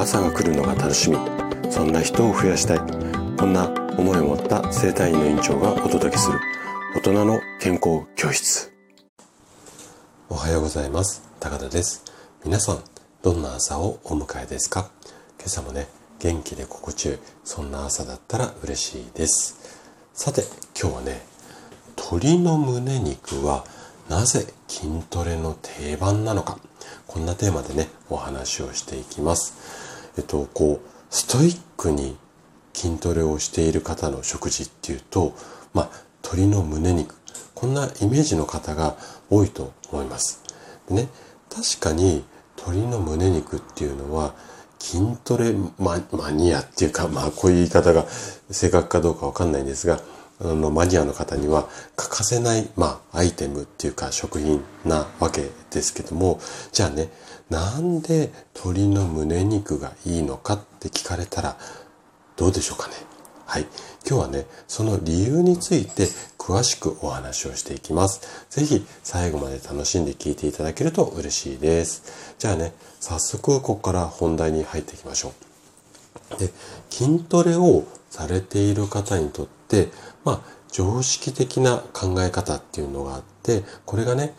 朝が来るのが楽しみ。そんな人を増やしたい。こんな思いを持った生体院の院長がお届けする。大人の健康教室。おはようございます。高田です。皆さんどんな朝をお迎えですか？今朝もね元気で心地よいそんな朝だったら嬉しいです。さて今日はね鶏の胸肉はなぜ筋トレの定番なのか。こんなテーマでね、お話をしていきます。えっと、こう、ストイックに筋トレをしている方の食事っていうと、まあ、鶏の胸肉。こんなイメージの方が多いと思います。でね、確かに鶏の胸肉っていうのは、筋トレマニアっていうか、まあこういう言い方が正確かどうかわかんないんですが、あのマニアの方には欠かせない、まあ、アイテムっていうか食品なわけですけども、じゃあね、なんで鶏の胸肉がいいのかって聞かれたらどうでしょうかね。はい。今日はね、その理由について詳しくお話をしていきます。ぜひ最後まで楽しんで聞いていただけると嬉しいです。じゃあね、早速ここから本題に入っていきましょう。で、筋トレをされている方にとって、まあ、常識的な考え方っていうのがあって、これがね、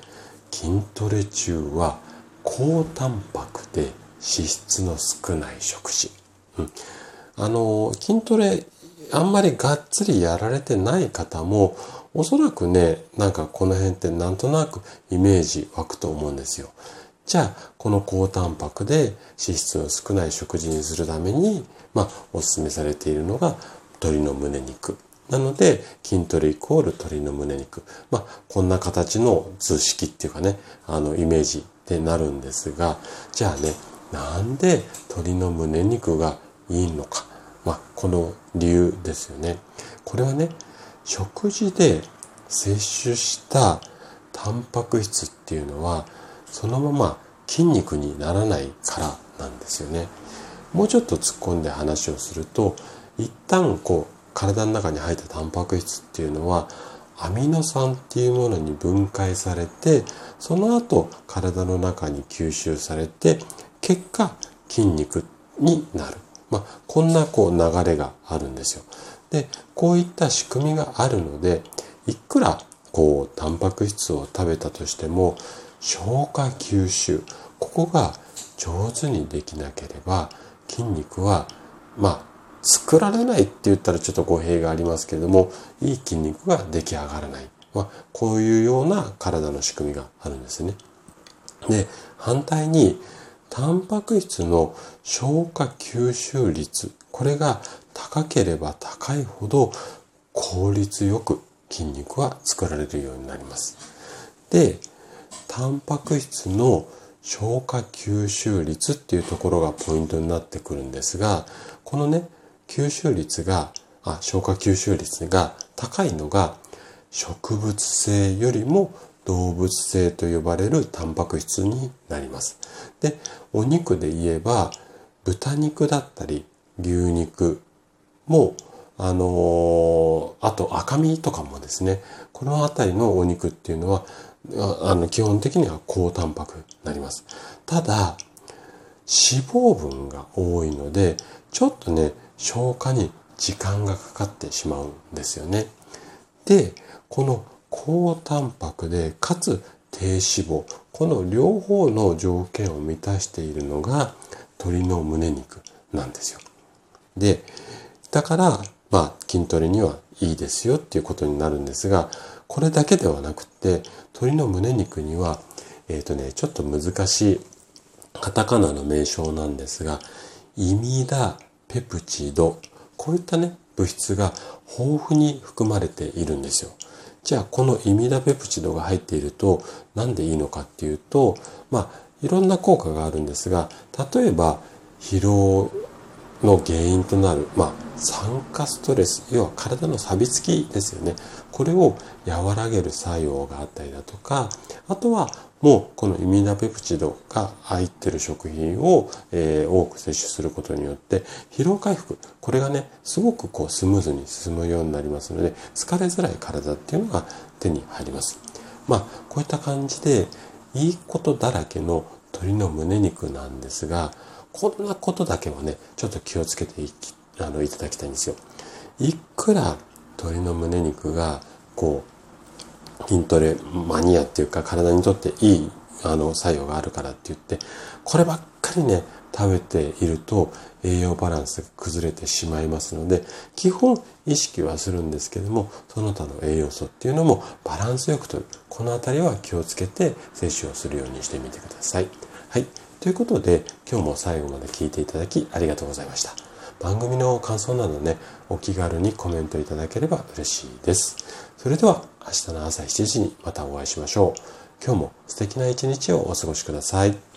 筋トレ中は高タンパクで脂質の少ない食事。うん、あの、筋トレあんまりがっつりやられてない方も、おそらくね、なんかこの辺ってなんとなくイメージ湧くと思うんですよ。じゃあ、この高タンパクで脂質の少ない食事にするために、まあ、お勧めされているのが鶏の胸肉。なので、筋トレイコール鶏の胸肉。まあ、こんな形の図式っていうかね、あの、イメージってなるんですが、じゃあね、なんで鶏の胸肉がいいのか。まあ、この理由ですよね。これはね、食事で摂取したタンパク質っていうのは、そのまま筋肉にならないからなんですよね。もうちょっと突っ込んで話をすると、一旦こう体の中に入ったタンパク質っていうのはアミノ酸っていうものに分解されてその後体の中に吸収されて結果筋肉になる。まあ、こんなこう流れがあるんですよ。で、こういった仕組みがあるので、いくらこうタンパク質を食べたとしても消化吸収、ここが上手にできなければ筋肉はまあ作られないって言ったらちょっと語弊がありますけれども、いい筋肉が出来上がらない。まあ、こういうような体の仕組みがあるんですね。で、反対に、タンパク質の消化吸収率、これが高ければ高いほど効率よく筋肉は作られるようになります。で、タンパク質の消化吸収率っていうところがポイントになってくるんですが、このね、吸収率が、あ、消化吸収率が高いのが植物性よりも動物性と呼ばれるタンパク質になります。で、お肉で言えば豚肉だったり牛肉もあのー、あと赤身とかもですね、この辺りのお肉っていうのは、あの、基本的には高タンパクになります。ただ、脂肪分が多いので、ちょっとね、消化に時間がかかってしまうんですよね。で、この高タンパクで、かつ低脂肪、この両方の条件を満たしているのが鶏の胸肉なんですよ。で、だから、まあ、筋トレにはいいですよっていうことになるんですが、これだけではなくって、鶏の胸肉には、えっ、ー、とね、ちょっと難しいカタカナの名称なんですが、イミダペプチド、こういったね、物質が豊富に含まれているんですよ。じゃあ、このイミダペプチドが入っていると、なんでいいのかっていうと、まあ、いろんな効果があるんですが、例えば、疲労の原因となる、まあ、酸化ストレス、要は体の錆びつきですよね。これを和らげる作用があったりだとか、あとはもうこのイミナペプチドが入ってる食品を、えー、多く摂取することによって疲労回復、これがね、すごくこうスムーズに進むようになりますので、疲れづらい体っていうのが手に入ります。まあ、こういった感じで、いいことだらけの鶏の胸肉なんですが、こんなことだけはね、ちょっと気をつけていきあのいただきたいんですよ。いくら鶏の胸肉がこう筋トレマニアっていうか体にとっていいあの作用があるからって言ってこればっかりね食べていると栄養バランスが崩れてしまいますので基本意識はするんですけどもその他の栄養素っていうのもバランスよくとるこの辺りは気をつけて摂取をするようにしてみてください。はい。ということで今日も最後まで聞いていただきありがとうございました。番組の感想などね、お気軽にコメントいただければ嬉しいです。それでは明日の朝7時にまたお会いしましょう。今日も素敵な一日をお過ごしください。